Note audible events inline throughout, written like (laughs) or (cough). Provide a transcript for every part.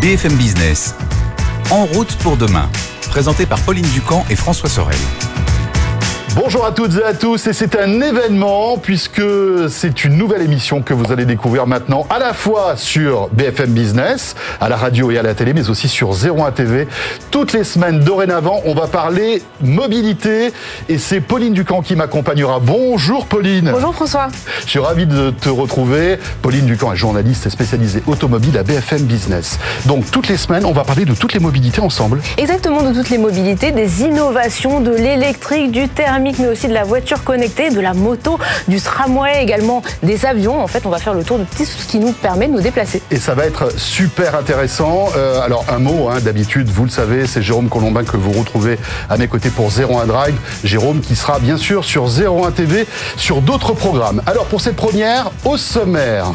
BFM Business. En route pour demain. Présenté par Pauline Ducamp et François Sorel. Bonjour à toutes et à tous et c'est un événement puisque c'est une nouvelle émission que vous allez découvrir maintenant à la fois sur BFM Business, à la radio et à la télé mais aussi sur 01 TV. Toutes les semaines dorénavant on va parler mobilité et c'est Pauline Ducamp qui m'accompagnera. Bonjour Pauline. Bonjour François. Je suis ravi de te retrouver. Pauline Ducamp est journaliste et spécialisée automobile à BFM Business. Donc toutes les semaines on va parler de toutes les mobilités ensemble. Exactement de toutes les mobilités, des innovations, de l'électrique, du thermique mais aussi de la voiture connectée, de la moto, du tramway, également des avions. En fait, on va faire le tour de tout ce qui nous permet de nous déplacer. Et ça va être super intéressant. Euh, alors, un mot, hein, d'habitude, vous le savez, c'est Jérôme Colombin que vous retrouvez à mes côtés pour 01 Drive. Jérôme qui sera bien sûr sur 01 TV, sur d'autres programmes. Alors, pour cette première, au sommaire.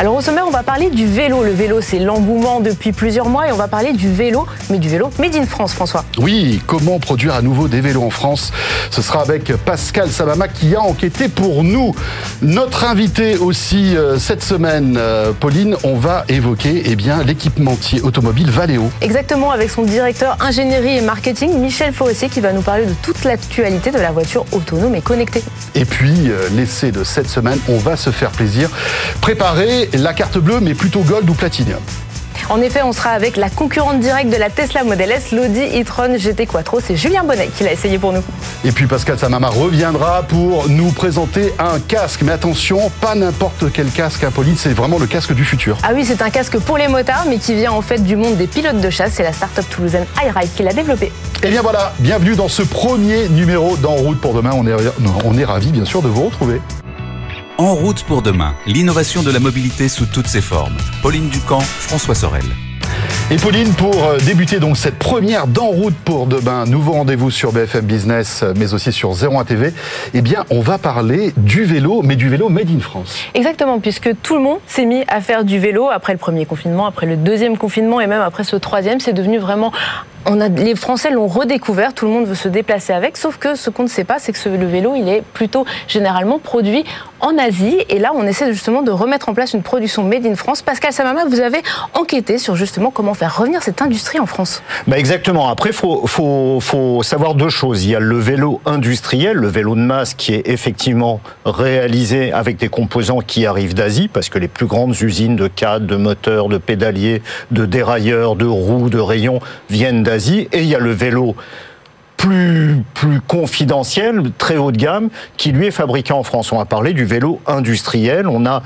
Alors au sommaire, on va parler du vélo. Le vélo, c'est l'engouement depuis plusieurs mois et on va parler du vélo, mais du vélo made in France, François. Oui, comment produire à nouveau des vélos en France? Ce sera avec Pascal Sabama qui a enquêté pour nous. Notre invité aussi euh, cette semaine, euh, Pauline, on va évoquer eh bien l'équipementier automobile Valeo. Exactement, avec son directeur ingénierie et marketing, Michel Forestier, qui va nous parler de toute l'actualité de la voiture autonome et connectée. Et puis, euh, l'essai de cette semaine, on va se faire plaisir. Préparer la carte bleue, mais plutôt gold ou platinum. En effet, on sera avec la concurrente directe de la Tesla Model S, l'Audi e-tron GT Quattro. C'est Julien Bonnet qui l'a essayé pour nous. Et puis Pascal Samama reviendra pour nous présenter un casque. Mais attention, pas n'importe quel casque, Apolline, c'est vraiment le casque du futur. Ah oui, c'est un casque pour les motards, mais qui vient en fait du monde des pilotes de chasse. C'est la start-up toulousaine iRide qui l'a développé. Et eh bien voilà, bienvenue dans ce premier numéro d'En route pour demain. On est, on est ravis bien sûr de vous retrouver. En route pour demain, l'innovation de la mobilité sous toutes ses formes. Pauline Ducamp, François Sorel. Et Pauline, pour euh, débuter donc cette première d'en route pour demain, nouveau rendez-vous sur BFM Business, mais aussi sur 01 TV, eh bien, on va parler du vélo, mais du vélo made in France. Exactement, puisque tout le monde s'est mis à faire du vélo après le premier confinement, après le deuxième confinement et même après ce troisième. C'est devenu vraiment les Français l'ont redécouvert, tout le monde veut se déplacer avec, sauf que ce qu'on ne sait pas, c'est que le vélo, il est plutôt généralement produit en Asie. Et là, on essaie justement de remettre en place une production made in France. Pascal Samama, vous avez enquêté sur justement comment faire revenir cette industrie en France. Bah exactement. Après, faut, savoir deux choses. Il y a le vélo industriel, le vélo de masse qui est effectivement réalisé avec des composants qui arrivent d'Asie, parce que les plus grandes usines de cadres, de moteurs, de pédaliers, de dérailleurs, de roues, de rayons viennent d'Asie et il y a le vélo plus, plus confidentiel, très haut de gamme, qui lui est fabriqué en France. On va parler du vélo industriel. On a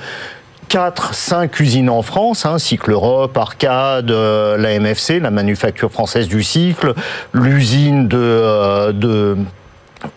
4, 5 usines en France, hein, Cycle Europe, Arcade, euh, la MFC, la manufacture française du cycle, l'usine de, euh, de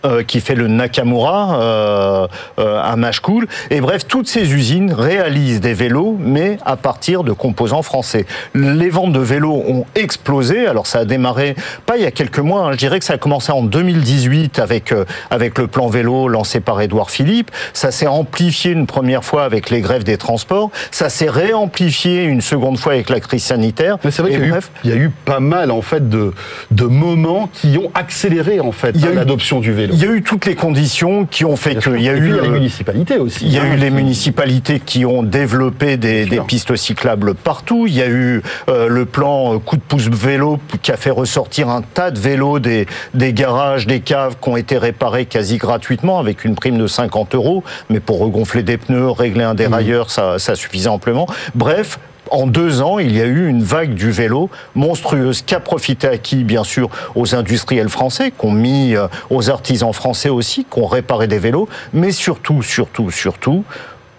euh, qui fait le Nakamura euh, euh, à Machecoul. Et bref, toutes ces usines réalisent des vélos, mais à partir de composants français. Les ventes de vélos ont explosé. Alors ça a démarré pas il y a quelques mois. Hein. je dirais que ça a commencé en 2018 avec avec le plan vélo lancé par Édouard Philippe. Ça s'est amplifié une première fois avec les grèves des transports. Ça s'est réamplifié une seconde fois avec la crise sanitaire. Mais c'est vrai qu'il y, y, a eu pas mal en fait de de moments qui ont accéléré en fait l'adoption du il y a eu toutes les conditions qui ont fait qu'il y a eu. les municipalités aussi. Il y a eu hein, les municipalités qui ont développé des, pistes cyclables partout. Il y a eu euh, le plan euh, coup de pouce vélo qui a fait ressortir un tas de vélos des, des garages, des caves qui ont été réparés quasi gratuitement avec une prime de 50 euros. Mais pour regonfler des pneus, régler un dérailleur, mmh. ça, ça suffisait amplement. Bref, en deux ans, il y a eu une vague du vélo monstrueuse qui a profité à qui Bien sûr, aux industriels français, qui ont mis euh, aux artisans français aussi, qui ont réparé des vélos, mais surtout, surtout, surtout,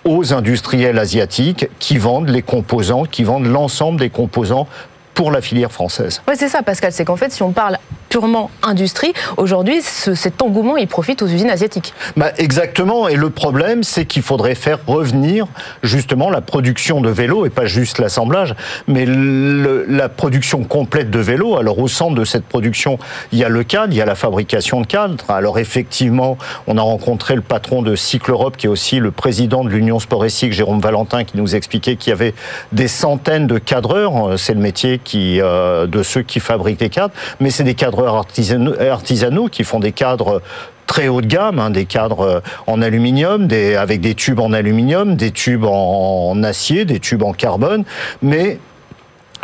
aux industriels asiatiques qui vendent les composants, qui vendent l'ensemble des composants pour la filière française. Oui, c'est ça, Pascal. C'est qu'en fait, si on parle purement industrie, aujourd'hui, cet engouement, il profite aux usines asiatiques. Bah, exactement. Et le problème, c'est qu'il faudrait faire revenir justement la production de vélos, et pas juste l'assemblage, mais la production complète de vélos. Alors, au centre de cette production, il y a le cadre, il y a la fabrication de cadres. Alors, effectivement, on a rencontré le patron de Cycle Europe, qui est aussi le président de l'Union Sport Jérôme Valentin, qui nous expliquait qu'il y avait des centaines de cadreurs. C'est le métier qui, euh, de ceux qui fabriquent des cadres, mais c'est des cadreurs artisanaux, qui font des cadres très haut de gamme, hein, des cadres euh, en aluminium, avec des tubes en aluminium, des tubes en, acier, des tubes en carbone, mais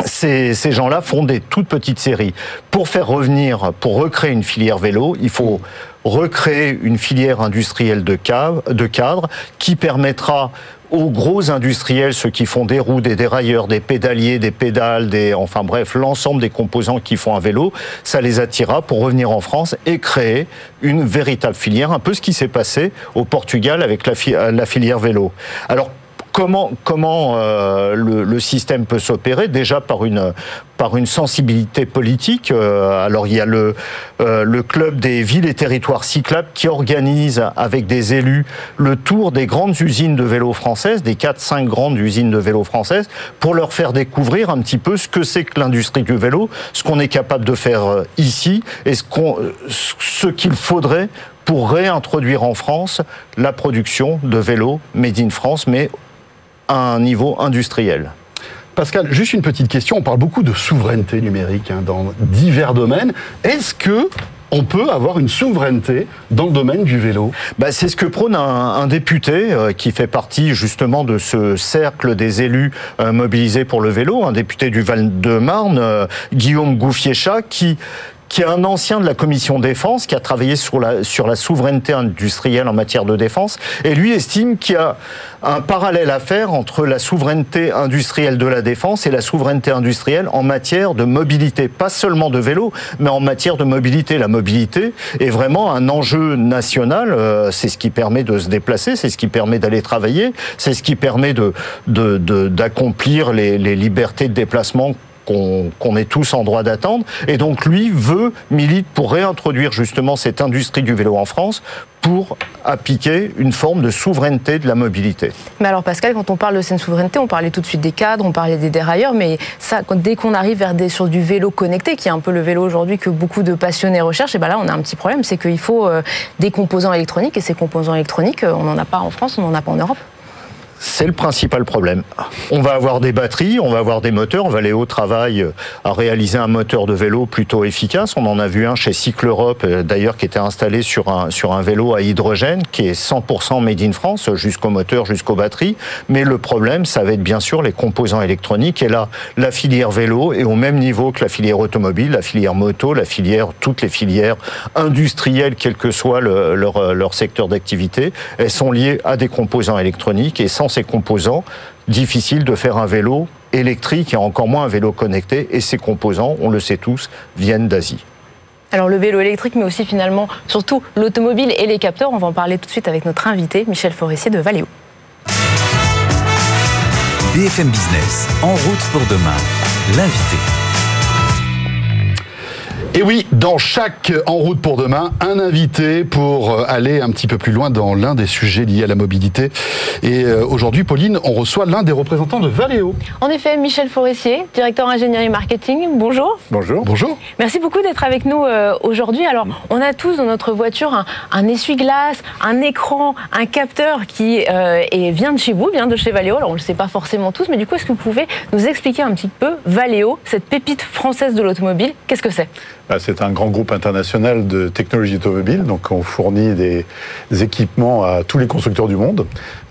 ces, ces gens-là font des toutes petites séries. Pour faire revenir, pour recréer une filière vélo, il faut recréer une filière industrielle de, cave, de cadre qui permettra aux gros industriels, ceux qui font des roues, des dérailleurs, des pédaliers, des pédales, des, enfin bref, l'ensemble des composants qui font un vélo, ça les attira pour revenir en France et créer une véritable filière, un peu ce qui s'est passé au Portugal avec la, la filière vélo. Alors comment, comment euh, le, système peut s'opérer? Déjà par une, par une sensibilité politique. Euh, alors il y a le, euh, le club des villes et territoires cyclables qui organise avec des élus le tour des grandes usines de vélos françaises, des 4-5 grandes usines de vélos françaises, pour leur faire découvrir un petit peu ce que c'est que l'industrie du vélo, ce qu'on est capable de faire euh, ici et ce qu'il faudrait pour réintroduire en France la production de vélos made in France, mais à un niveau industriel. Pascal, juste une petite question. On parle beaucoup de souveraineté numérique hein, dans divers domaines. Est-ce que on peut avoir une souveraineté dans le domaine du vélo? Bah, C'est ce que prône un, un député euh, qui fait partie justement de ce cercle des élus euh, mobilisés pour le vélo, un député du Val-de-Marne, euh, Guillaume Gouffiéchat, qui qui est un ancien de la commission défense, qui a travaillé sur la, sur la souveraineté industrielle en matière de défense, et lui estime qu'il y a un parallèle à faire entre la souveraineté industrielle de la défense et la souveraineté industrielle en matière de mobilité, pas seulement de vélo, mais en matière de mobilité. La mobilité est vraiment un enjeu national, euh, c'est ce qui permet de se déplacer, c'est ce qui permet d'aller travailler, c'est ce qui permet de, d'accomplir de, de, les, les libertés de déplacement qu'on qu est tous en droit d'attendre. Et donc lui veut, milite pour réintroduire justement cette industrie du vélo en France pour appliquer une forme de souveraineté de la mobilité. Mais alors Pascal, quand on parle de cette souveraineté, on parlait tout de suite des cadres, on parlait des dérailleurs, mais ça, dès qu'on arrive vers des, sur du vélo connecté, qui est un peu le vélo aujourd'hui que beaucoup de passionnés recherchent, et ben là on a un petit problème, c'est qu'il faut euh, des composants électroniques, et ces composants électroniques, euh, on n'en a pas en France, on n'en a pas en Europe c'est le principal problème. On va avoir des batteries, on va avoir des moteurs, on va aller au travail à réaliser un moteur de vélo plutôt efficace. On en a vu un chez Cycle Europe, d'ailleurs, qui était installé sur un, sur un vélo à hydrogène, qui est 100% made in France, jusqu'au moteur, jusqu'aux batteries. Mais le problème, ça va être bien sûr les composants électroniques. Et là, la filière vélo est au même niveau que la filière automobile, la filière moto, la filière, toutes les filières industrielles, quel que soit le, leur, leur secteur d'activité, elles sont liées à des composants électroniques et sans sans ces composants, difficile de faire un vélo électrique et encore moins un vélo connecté. Et ces composants, on le sait tous, viennent d'Asie. Alors le vélo électrique, mais aussi finalement, surtout l'automobile et les capteurs. On va en parler tout de suite avec notre invité, Michel Forissier de Valeo. BFM Business, en route pour demain, l'invité. Et oui, dans chaque En route pour demain, un invité pour euh, aller un petit peu plus loin dans l'un des sujets liés à la mobilité. Et euh, aujourd'hui, Pauline, on reçoit l'un des représentants de Valeo. En effet, Michel Forestier, directeur ingénierie marketing. Bonjour. Bonjour. Bonjour. Merci beaucoup d'être avec nous euh, aujourd'hui. Alors, on a tous dans notre voiture un, un essuie-glace, un écran, un capteur qui euh, et vient de chez vous, vient de chez Valeo. Alors, on ne le sait pas forcément tous, mais du coup, est-ce que vous pouvez nous expliquer un petit peu Valeo, cette pépite française de l'automobile? Qu'est-ce que c'est? C'est un grand groupe international de technologie automobile, donc on fournit des, équipements à tous les constructeurs du monde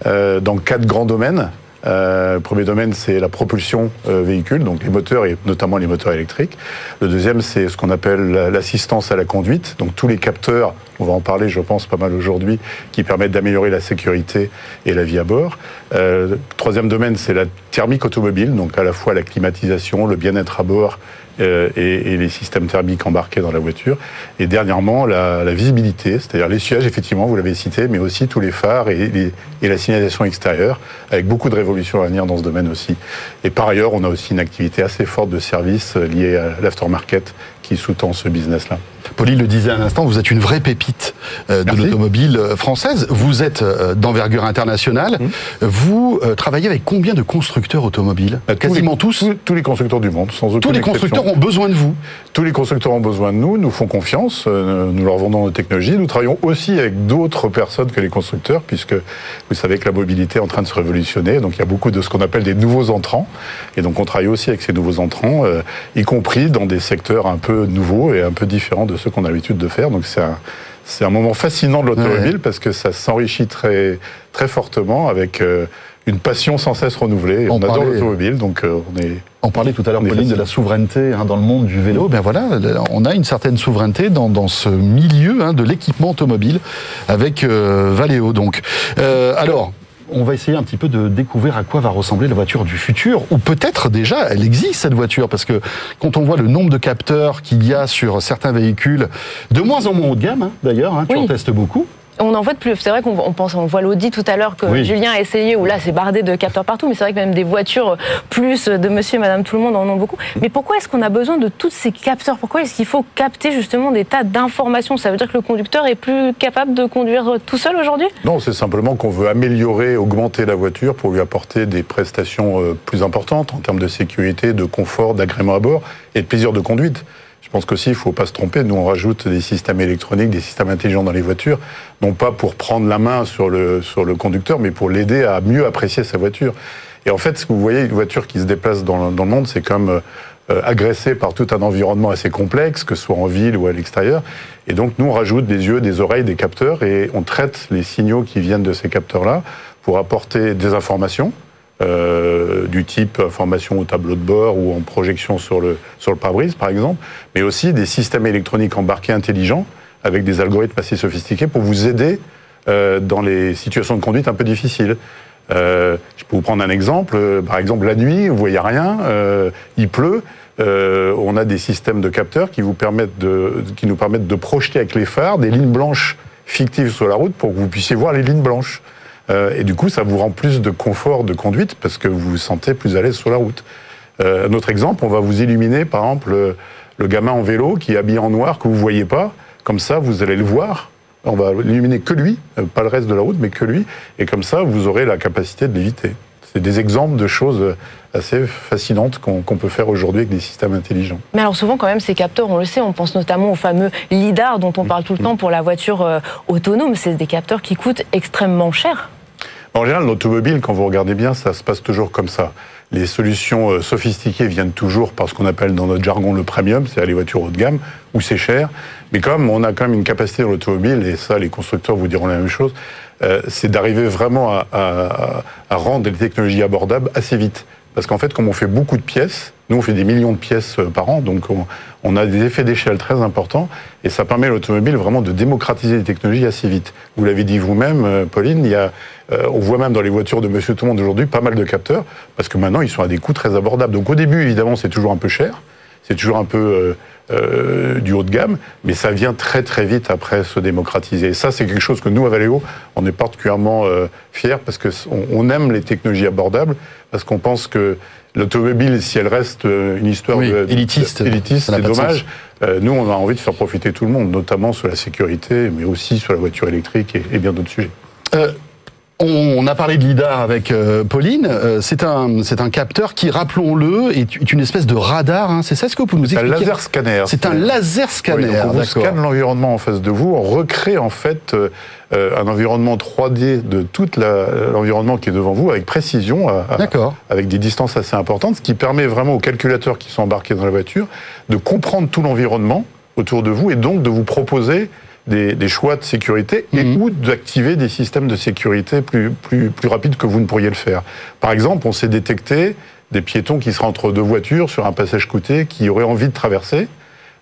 euh, dans quatre grands domaines. Euh, le premier domaine, c'est la propulsion euh, véhicule, donc les moteurs et notamment les moteurs électriques. Le deuxième, c'est ce qu'on appelle l'assistance à la conduite, donc tous les capteurs, on va en parler, je pense, pas mal aujourd'hui, qui permettent d'améliorer la sécurité et la vie à bord. Euh, troisième domaine, c'est la thermique automobile, donc à la fois la climatisation, le bien-être à bord et, et, les systèmes thermiques embarqués dans la voiture. Et dernièrement, la, visibilité, c'est-à-dire les sièges, effectivement, vous l'avez cité, mais aussi tous les phares et, et, la signalisation extérieure, avec beaucoup de révolutions à venir dans ce domaine aussi. Et par ailleurs, on a aussi une activité assez forte de services liée à l'aftermarket qui sous-tend ce business-là. Pauline le disait à l'instant, vous êtes une vraie pépite euh, de l'automobile euh, française. Vous êtes euh, d'envergure internationale. Mmh. Vous travaillez avec combien de constructeurs automobiles? Bah, Quasiment tous, tous, tous les constructeurs du monde, sans aucune Tous les exception. constructeurs ont besoin de vous Tous les constructeurs ont besoin de nous, nous font confiance, nous leur vendons nos technologies. Nous travaillons aussi avec d'autres personnes que les constructeurs, puisque vous savez que la mobilité est en train de se révolutionner. Donc il y a beaucoup de ce qu'on appelle des nouveaux entrants. Et donc on travaille aussi avec ces nouveaux entrants, y compris dans des secteurs un peu nouveaux et un peu différents de ceux qu'on a l'habitude de faire. Donc c'est un, c'est un moment fascinant de l'automobile parce que ça s'enrichit très, très fortement avec euh, une passion sans cesse renouvelée. On On, adore l'automobile, donc euh, on est. On parlait tout à l'heure, Pauline, de la souveraineté hein, dans le monde du vélo. Ben voilà, on a une certaine souveraineté dans, dans ce milieu hein, de l'équipement automobile avec euh, Valeo. Donc, alors. On va essayer un petit peu de découvrir à quoi va ressembler la voiture du futur, ou peut-être déjà elle existe cette voiture, parce que quand on voit le nombre de capteurs qu'il y a sur certains véhicules, de moins en moins haut de gamme hein, d'ailleurs, hein, tu Oui. en testes beaucoup. On en voit de plus. C'est vrai qu'on on pense, on voit l'Audi tout à l'heure que Oui. Julien a essayé, où là c'est bardé de capteurs partout, mais c'est vrai que même des voitures plus de monsieur et madame tout le monde en ont beaucoup. Mais pourquoi est-ce qu'on a besoin de tous ces capteurs? Pourquoi est-ce qu'il faut capter justement des tas d'informations? Ça veut dire que le conducteur est plus capable de conduire tout seul aujourd'hui? Non, c'est simplement qu'on veut améliorer, augmenter la voiture pour lui apporter des prestations euh, plus importantes en termes de sécurité, de confort, d'agrément à bord et de plaisir de conduite. Pense qu'aussi, il ne faut pas se tromper. Nous, on rajoute des systèmes électroniques, des systèmes intelligents dans les voitures, non pas pour prendre la main sur le, sur le conducteur, mais pour l'aider à mieux apprécier sa voiture. Et en fait, ce que vous voyez, une voiture qui se déplace dans, dans le monde, c'est comme euh, agressée par tout un environnement assez complexe, que ce soit en ville ou à l'extérieur. Et donc, nous, on rajoute des yeux, des oreilles, des capteurs, et on traite les signaux qui viennent de ces capteurs-là pour apporter des informations, euh, du type information au tableau de bord ou en projection sur le, sur le pare-brise, par exemple, mais aussi des systèmes électroniques embarqués intelligents avec des algorithmes assez sophistiqués pour vous aider euh, dans les situations de conduite un peu difficiles. Euh, je peux vous prendre un exemple. Par exemple, la nuit, vous voyez rien, il pleut. on a des systèmes de capteurs qui, vous permettent de, qui nous permettent de projeter avec les phares des lignes blanches fictives sur la route pour que vous puissiez voir les lignes blanches. Euh, et du coup, ça vous rend plus de confort de conduite parce que vous vous sentez plus à l'aise sur la route. Euh, un autre exemple, on va vous illuminer, par exemple, le, le gamin en vélo qui est habillé en noir que vous voyez pas. Comme ça, vous allez le voir. On va illuminer que lui, euh, pas le reste de la route, mais que lui. Et comme ça, vous aurez la capacité de l'éviter. C'est des exemples de choses assez fascinantes qu'on peut faire aujourd'hui avec des systèmes intelligents. Mais alors souvent quand même ces capteurs, on le sait, on pense notamment au fameux lidar dont on parle tout le temps pour la voiture euh, autonome. C'est des capteurs qui coûtent extrêmement cher. En général, l'automobile, quand vous regardez bien, ça se passe toujours comme ça. Les solutions euh, sophistiquées viennent toujours par ce qu'on appelle dans notre jargon le premium, c'est-à-dire les voitures haut de gamme, où c'est cher. Mais comme on a quand même une capacité dans l'automobile, et ça, les constructeurs vous diront la même chose, euh, c'est d'arriver vraiment à, à- à rendre les technologies abordables assez vite. Parce qu'en fait, comme on fait beaucoup de pièces, nous on fait des millions de pièces euh, par an, donc on, on a des effets d'échelle très importants, et ça permet à l'automobile vraiment de démocratiser les technologies assez vite. Vous l'avez dit vous-même, euh, Pauline, il y a, euh, on voit même dans les voitures de Monsieur Tout le Monde aujourd'hui pas mal de capteurs, parce que maintenant ils sont à des coûts très abordables. Donc au début, évidemment, c'est toujours un peu cher, c'est toujours un peu euh, du haut de gamme, mais ça vient très très vite après se démocratiser. Et ça, c'est quelque chose que nous, à Valeo, on est particulièrement fiers parce que c- on, on aime les technologies abordables, parce qu'on pense que l'automobile, si elle reste euh, une histoire Oui, de- élitiste, c'est dommage. Euh, nous, on a envie de faire profiter tout le monde, notamment sur la sécurité, mais aussi sur la voiture électrique et, et bien d'autres sujets. Euh, on a parlé de lidar avec euh, Pauline. Euh, c'est un, c'est un capteur qui, rappelons-le, est, est une espèce de radar. hein. C'est ça ce que vous pouvez nous C'est un expliquer laser scanner. C'est un laser scanner. Oui, on vous scanne l'environnement en face de vous, on recrée en fait euh, un environnement 3D de tout l'environnement qui est devant vous avec précision, à- à- D'accord. avec des distances assez importantes, ce qui permet vraiment aux calculateurs qui sont embarqués dans la voiture de comprendre tout l'environnement autour de vous et donc de vous proposer des, des choix de sécurité et Mhm. ou d'activer des systèmes de sécurité plus, plus, plus rapides que vous ne pourriez le faire. Par exemple, on sait détecter des piétons qui seraient entre deux voitures sur un passage côté qui auraient envie de traverser.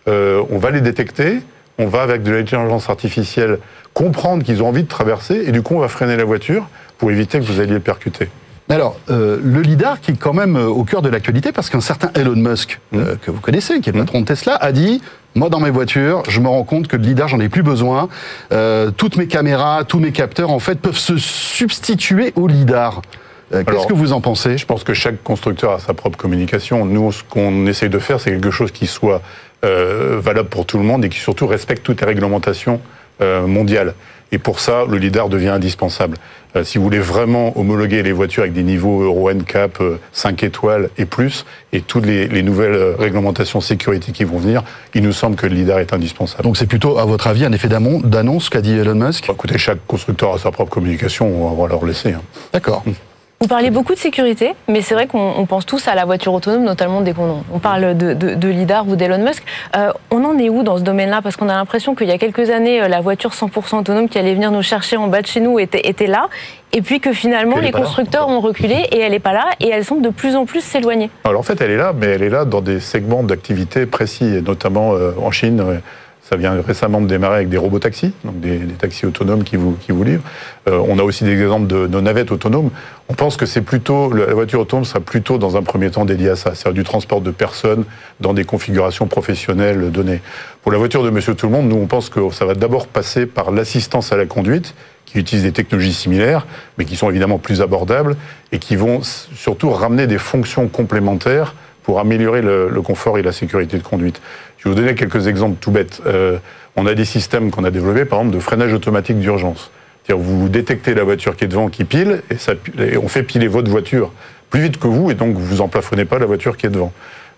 Euh, on va les détecter, on va avec de l'intelligence artificielle comprendre qu'ils ont envie de traverser et du coup on va freiner la voiture pour éviter que vous alliez percuter. Alors, euh, le lidar qui est quand même euh, au cœur de l'actualité parce qu'un certain Elon Musk, euh, que vous connaissez, qui est le patron de Tesla, a dit moi dans mes voitures, je me rends compte que le lidar j'en ai plus besoin. Euh, toutes mes caméras, tous mes capteurs en fait peuvent se substituer au lidar. Euh, Qu'est-ce que vous en pensez? Je pense que chaque constructeur a sa propre communication. Nous, ce qu'on essaye de faire, c'est quelque chose qui soit euh, valable pour tout le monde et qui surtout respecte toutes les réglementations euh, mondiales. Et pour ça, le LIDAR devient indispensable. Euh, si vous voulez vraiment homologuer les voitures avec des niveaux Euro NCAP euh, 5 étoiles et plus, et toutes les, les nouvelles euh, réglementations sécurité qui vont venir, il nous semble que le LIDAR est indispensable. Donc c'est plutôt, à votre avis, un effet d'annonce qu'a dit Elon Musk? Bon, écoutez, chaque constructeur a sa propre communication, on va leur laisser. hein. D'accord. (laughs) Vous parlez beaucoup de sécurité, mais c'est vrai qu'on pense tous à la voiture autonome, notamment dès qu'on on parle de, de, Lidar ou d'Elon Musk. Euh, on en est où dans ce domaine-là? Parce qu'on a l'impression qu'il y a quelques années, euh, la voiture 100% autonome qui allait venir nous chercher en bas de chez nous était, était là, et puis que finalement les constructeurs ont reculé et elle n'est pas là, et elle semble de plus en plus s'éloigner. Alors en fait, elle est là, mais elle est là dans des segments d'activité précis, et notamment euh, en Chine. Ça vient récemment de démarrer avec des robotaxis, donc des, taxis autonomes qui vous, qui vous livrent. Euh, on a aussi des exemples de, de, navettes autonomes. On pense que c'est plutôt la voiture autonome sera plutôt dans un premier temps dédiée à ça, c'est-à-dire du transport de personnes dans des configurations professionnelles données. Pour la voiture de Monsieur Tout le Monde, nous on pense que ça va d'abord passer par l'assistance à la conduite, qui utilise des technologies similaires, mais qui sont évidemment plus abordables et qui vont surtout ramener des fonctions complémentaires pour améliorer le, le confort et la sécurité de conduite. Je vais vous donner quelques exemples tout bêtes. Euh, on a des systèmes qu'on a développés, par exemple, de freinage automatique d'urgence. C'est-à-dire vous détectez la voiture qui est devant qui pile et, ça, et, on fait piler votre voiture plus vite que vous et donc vous emplafonnez pas la voiture qui est devant.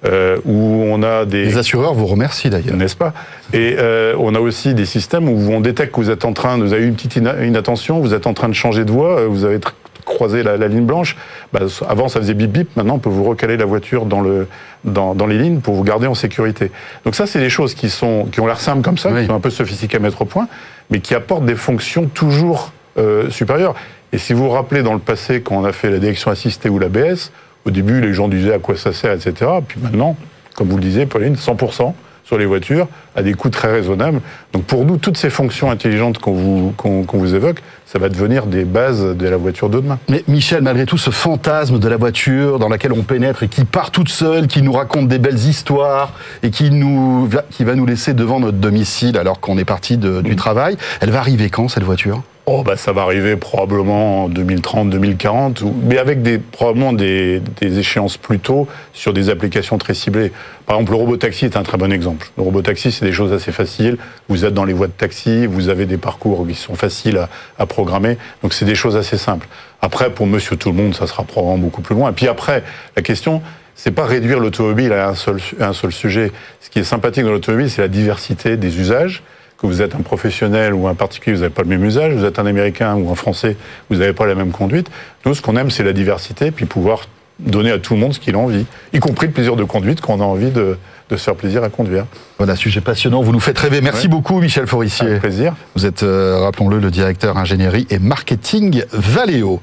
Euh, où on a des... Les assureurs vous remercient d'ailleurs. N'est-ce pas? Et euh, on a aussi des systèmes où on détecte que vous êtes en train, vous avez eu une petite inattention, vous êtes en train de changer de voie, euh, vous avez croiser la, ligne blanche, bah, avant ça faisait bip bip, maintenant on peut vous recaler la voiture dans, le, dans, dans les lignes pour vous garder en sécurité. Donc ça, c'est des choses qui, sont, qui ont l'air simples comme ça, qui sont un peu sophistiquées à mettre au point, mais qui apportent des fonctions toujours euh, supérieures. Et si vous vous rappelez dans le passé, quand on a fait la direction assistée ou l'ABS, au début les gens disaient à quoi ça sert, etc. Puis maintenant, comme vous le disiez, Pauline, 100% sur les voitures à des coûts très raisonnables. Donc pour nous, toutes ces fonctions intelligentes qu'on vous, qu'on, vous évoque, ça va devenir des bases de la voiture de demain. Mais Michel, malgré tout ce fantasme de la voiture dans laquelle on pénètre et qui part toute seule, qui nous raconte des belles histoires et qui, nous, qui va nous laisser devant notre domicile alors qu'on est parti du mmh. travail, elle va arriver quand cette voiture? Oh bah ça va arriver probablement en 2030, 2040, mais avec des, probablement des, des, échéances plus tôt sur des applications très ciblées. Par exemple, le robotaxi est un très bon exemple. Le robotaxi, c'est des choses assez faciles. Vous êtes dans les voies de taxi, vous avez des parcours qui sont faciles à, à programmer, donc c'est des choses assez simples. Après, pour Monsieur Tout le Monde, ça sera probablement beaucoup plus loin. Et puis après, la question, c'est pas réduire l'automobile à un seul, à un seul sujet. Ce qui est sympathique dans l'automobile, c'est la diversité des usages que vous êtes un professionnel ou un particulier, vous n'avez pas le même usage, vous êtes un Américain ou un Français, vous n'avez pas la même conduite. Nous, ce qu'on aime, c'est la diversité, puis pouvoir donner à tout le monde ce qu'il a envie, y compris le plaisir de conduite qu'on a envie de, se faire plaisir à conduire. Voilà, sujet passionnant, vous nous faites rêver. Merci beaucoup Michel Forissier. Avec plaisir. Vous êtes, euh, rappelons-le, le directeur ingénierie et marketing Valeo.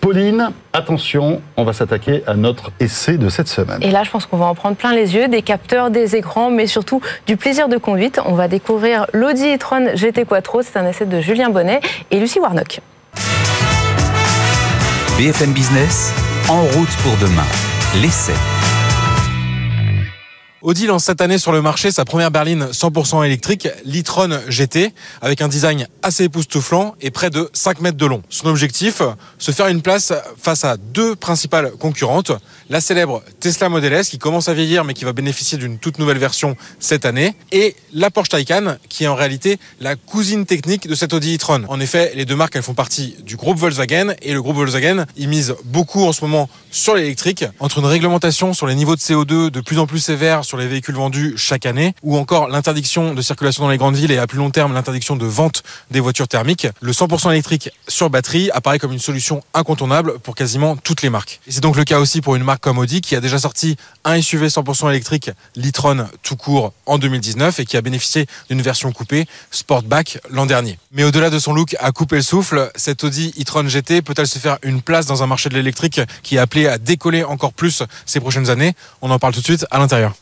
Pauline, attention, on va s'attaquer à notre essai de cette semaine. Et là, je pense qu'on va en prendre plein les yeux, des capteurs, des écrans, mais surtout du plaisir de conduite. On va découvrir l'Audi e-tron GT Quattro. C'est un essai de Julien Bonnet et Lucie Warnock. BFM Business, en route pour demain. L'essai. Audi lance cette année sur le marché sa première berline 100% électrique, l'e-tron GT, avec un design assez époustouflant et près de 5 mètres de long. Son objectif, se faire une place face à deux principales concurrente, la célèbre Tesla Model S qui commence à vieillir mais qui va bénéficier d'une toute nouvelle version cette année, et la Porsche Taycan qui est en réalité la cousine technique de cette Audi e-tron. En effet, les deux marques elles font partie du groupe Volkswagen et le groupe Volkswagen il mise beaucoup en ce moment sur l'électrique entre une réglementation sur les niveaux de CO2 de plus en plus sévères sur les véhicules vendus chaque année ou encore l'interdiction de circulation dans les grandes villes et à plus long terme l'interdiction de vente des voitures thermiques, le 100% électrique sur batterie apparaît comme une solution incontournable pour quasiment toutes les marques. C'est donc le cas aussi pour une marque comme Audi qui a déjà sorti un SUV 100% électrique l'e-tron tout court en 2019 et qui a bénéficié d'une version coupée Sportback l'an dernier. Mais au-delà de son look à couper le souffle, cette Audi e-tron GT peut-elle se faire une place dans un marché de l'électrique qui est appelé à décoller encore plus ces prochaines années? On en parle tout de suite à l'intérieur.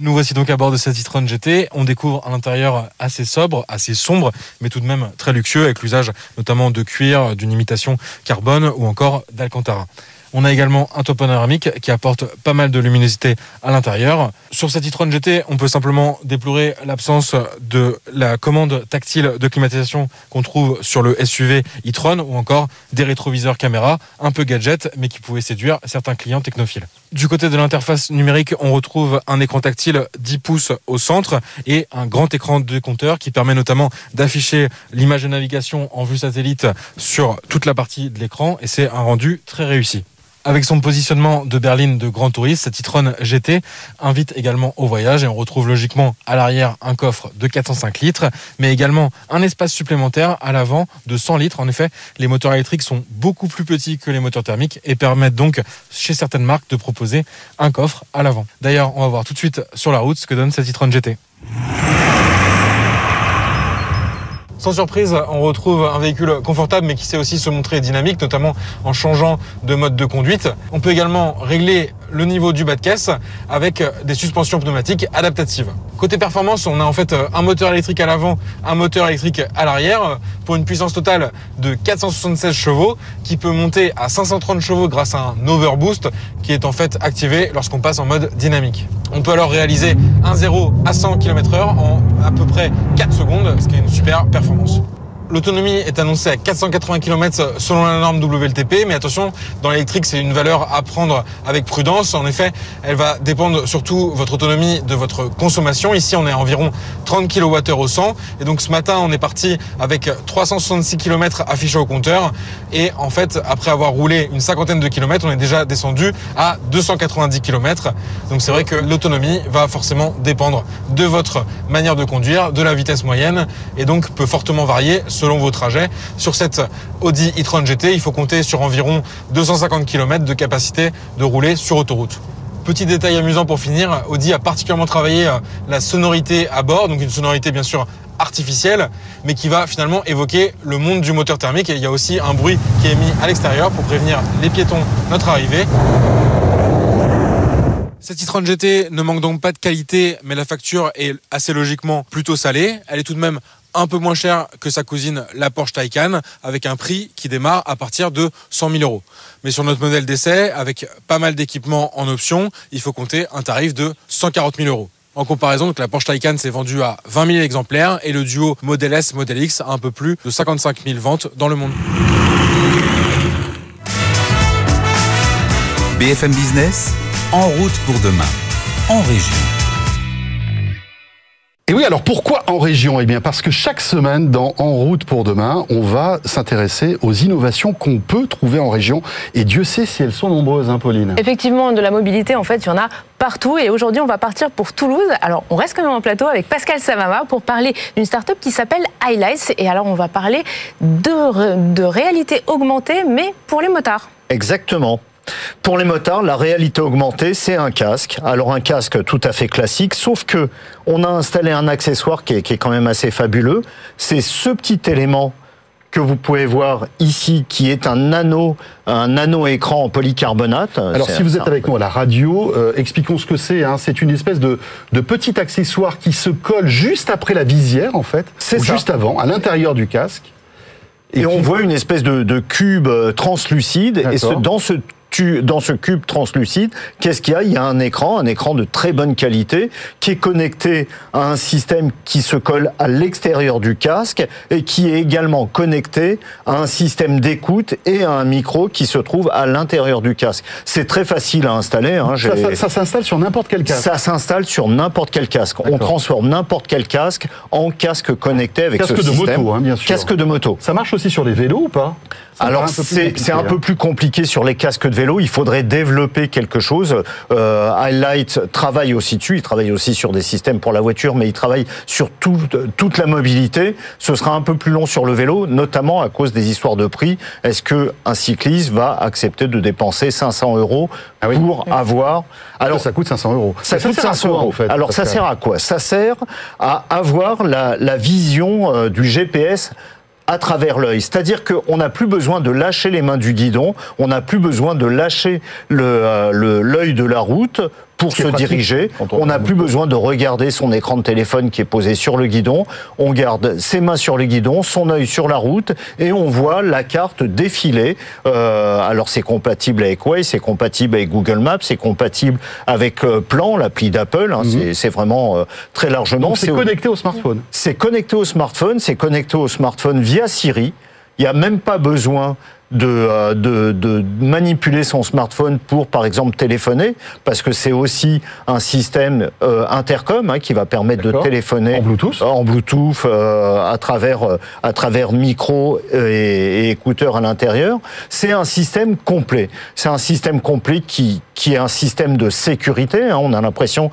Nous voici donc à bord de cette e-tron GT. On découvre un intérieur assez sobre, assez sombre, mais tout de même très luxueux, avec l'usage notamment de cuir, d'une imitation carbone ou encore d'alcantara. On a également un toit panoramique qui apporte pas mal de luminosité à l'intérieur. Sur cette e-tron GT, on peut simplement déplorer l'absence de la commande tactile de climatisation qu'on trouve sur le SUV e-tron ou encore des rétroviseurs caméra un peu gadget mais qui pouvaient séduire certains clients technophiles. Du côté de l'interface numérique, on retrouve un écran tactile 10 pouces au centre et un grand écran de compteur qui permet notamment d'afficher l'image de navigation en vue satellite sur toute la partie de l'écran et c'est un rendu très réussi. Avec son positionnement de berline de grand touriste, cette e-tron GT invite également au voyage et on retrouve logiquement à l'arrière un coffre de 405 litres, mais également un espace supplémentaire à l'avant de 100 litres. En effet, les moteurs électriques sont beaucoup plus petits que les moteurs thermiques et permettent donc chez certaines marques de proposer un coffre à l'avant. D'ailleurs, on va voir tout de suite sur la route ce que donne cette e-tron GT. Sans surprise, on retrouve un véhicule confortable mais qui sait aussi se montrer dynamique, notamment en changeant de mode de conduite. On peut également régler le niveau du bas de caisse avec des suspensions pneumatiques adaptatives. Côté performance, on a en fait un moteur électrique à l'avant, un moteur électrique à l'arrière pour une puissance totale de 476 chevaux qui peut monter à 530 chevaux grâce à un overboost qui est en fait activé lorsqu'on passe en mode dynamique. On peut alors réaliser un 0 à 100 km/h en à peu près 4 secondes, ce qui est une super performance. L'autonomie est annoncée à 480 km selon la norme WLTP, mais attention, dans l'électrique, c'est une valeur à prendre avec prudence. En effet, elle va dépendre surtout votre autonomie de votre consommation. Ici, on est à environ 30 kWh au 100. Et donc, ce matin, on est parti avec 366 km affichés au compteur. Et en fait, après avoir roulé une cinquantaine de kilomètres, on est déjà descendu à 290 km. Donc, c'est vrai que l'autonomie va forcément dépendre de votre manière de conduire, de la vitesse moyenne, et donc peut fortement varier selon vos trajets. Sur cette Audi e-tron GT, il faut compter sur environ 250 km de capacité de rouler sur autoroute. Petit détail amusant pour finir, Audi a particulièrement travaillé euh, la sonorité à bord, donc une sonorité bien sûr artificielle, mais qui va finalement évoquer le monde du moteur thermique. Et il y a aussi un bruit qui est mis à l'extérieur pour prévenir les piétons notre arrivée. Cette e-tron GT ne manque donc pas de qualité, mais la facture est assez logiquement plutôt salée. Elle est tout de même un peu moins cher que sa cousine la Porsche Taycan, avec un prix qui démarre à partir de 100 000 euros. Mais sur notre modèle d'essai, avec pas mal d'équipements en option, il faut compter un tarif de 140 000 euros. En comparaison, la Porsche Taycan s'est vendue à 20 000 exemplaires et le duo Model S, Model X a un peu plus de 55 000 ventes dans le monde. BFM Business, en route pour demain, en région. Et oui, alors pourquoi en région? Eh bien parce que chaque semaine dans En route pour demain, on va s'intéresser aux innovations qu'on peut trouver en région. Et Dieu sait si elles sont nombreuses, hein, Pauline. Effectivement, de la mobilité, en fait, il y en a partout. Et aujourd'hui, on va partir pour Toulouse. Alors, on reste quand même en plateau avec Pascal Savama pour parler d'une start-up qui s'appelle Highlights. Et alors, on va parler de, de réalité augmentée, mais pour les motards. Exactement. Pour les motards, la réalité augmentée, c'est un casque. Alors un casque tout à fait classique, sauf que on a installé un accessoire qui est, qui est quand même assez fabuleux. C'est ce petit élément que vous pouvez voir ici, qui est un nano, un nano écran en polycarbonate. Alors si vous êtes avec nous à la radio, euh, expliquons ce que c'est. Hein. C'est une espèce de, de, petit accessoire qui se colle juste après la visière, en fait. C'est juste avant, à l'intérieur du casque. Et, et on voit une espèce de, de cube euh, translucide. Et ce, dans ce dans ce cube translucide, qu'est-ce qu'il y a? Il y a un écran, un écran de très bonne qualité, qui est connecté à un système qui se colle à l'extérieur du casque et qui est également connecté à un système d'écoute et à un micro qui se trouve à l'intérieur du casque. C'est très facile à installer. Hein, ça, ça, ça s'installe sur n'importe quel casque. Ça s'installe sur n'importe quel casque. On transforme n'importe quel casque en casque connecté avec casque ce de système. moto, hein, bien sûr. Casque de moto. Ça marche aussi sur les vélos ou pas? Alors c'est un peu plus compliqué sur les casques de vélo. Il faudrait développer quelque chose. Euh, Highlight travaille aussi dessus. Il travaille aussi sur des systèmes pour la voiture, mais il travaille sur tout, toute la mobilité. Ce sera un peu plus long sur le vélo, notamment à cause des histoires de prix. Est-ce que un cycliste va accepter de dépenser 500 euros ah oui. pour avoir alors ça coûte 500 euros. Ça, ça coûte 500 euros. En fait, Alors ça sert à quoi? Ça sert à avoir la, la vision euh, du GPS à travers l'œil. C'est-à-dire qu'on n'a plus besoin de lâcher les mains du guidon, on n'a plus besoin de lâcher l'œil le, de la route pour se diriger. On n'a plus besoin de regarder son écran de téléphone qui est posé sur le guidon. On garde ses mains sur le guidon, son œil sur la route et on voit la carte défiler. Euh, alors c'est compatible avec Waze, c'est compatible avec Google Maps, c'est compatible avec euh, Plan, l'appli d'Apple. Hein, mm -hmm. C'est vraiment euh, très largement. C'est connecté au smartphone. C'est connecté au smartphone. C'est connecté au smartphone via Siri. Il n'y a même pas besoin de, euh, de, de manipuler son smartphone pour, par exemple, téléphoner, parce que c'est aussi un système euh, intercom hein, qui va permettre de téléphoner En Bluetooth? en Bluetooth euh, à travers euh, à travers micro et, et écouteurs à l'intérieur. C'est un système complet. C'est un système complet qui qui est un système de sécurité. hein. On a l'impression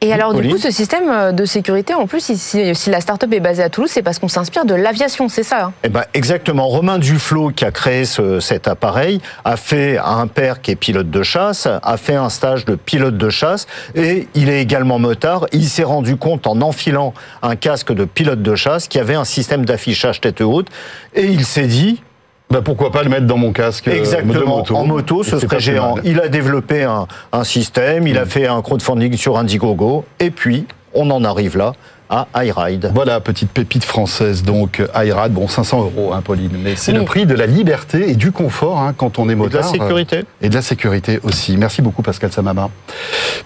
Et alors, du coup, ce système euh, de sécurité, en plus, si, si la start-up est basée à Toulouse, c'est parce qu'on s'inspire de l'aviation, c'est ça hein? Eh ben exactement. Romain Duflo, qui a créé ce- cet appareil, a fait un père qui est pilote de chasse, a fait un stage de pilote de chasse, et il est également motard. Il s'est rendu compte en enfilant un casque de pilote de chasse qu'il y avait un système d'affichage tête haute, et il s'est dit Bah, pourquoi pas le mettre dans mon casque euh, de Exactement, moto. En moto, ce serait géant. Il a développé un, un système, il a fait un crowdfunding sur Indiegogo, et puis on en arrive là à iRide. Voilà, petite pépite française, donc iRad, bon 500 euros, hein, Pauline, mais c'est Oui. le prix de la liberté et du confort hein, quand on est Et de la motard. sécurité. euh, Et de la sécurité aussi. Merci beaucoup Pascal Samama.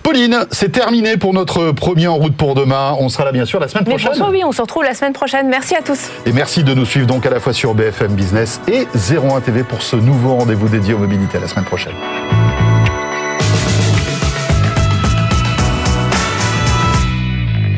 Pauline, c'est terminé pour notre premier En route pour demain. On sera là bien sûr la semaine Mais prochaine. François, oui, on se retrouve la semaine prochaine. Merci à tous. Et merci de nous suivre donc à la fois sur BFM Business et 01 TV pour ce nouveau rendez-vous dédié aux mobilités. À la semaine prochaine.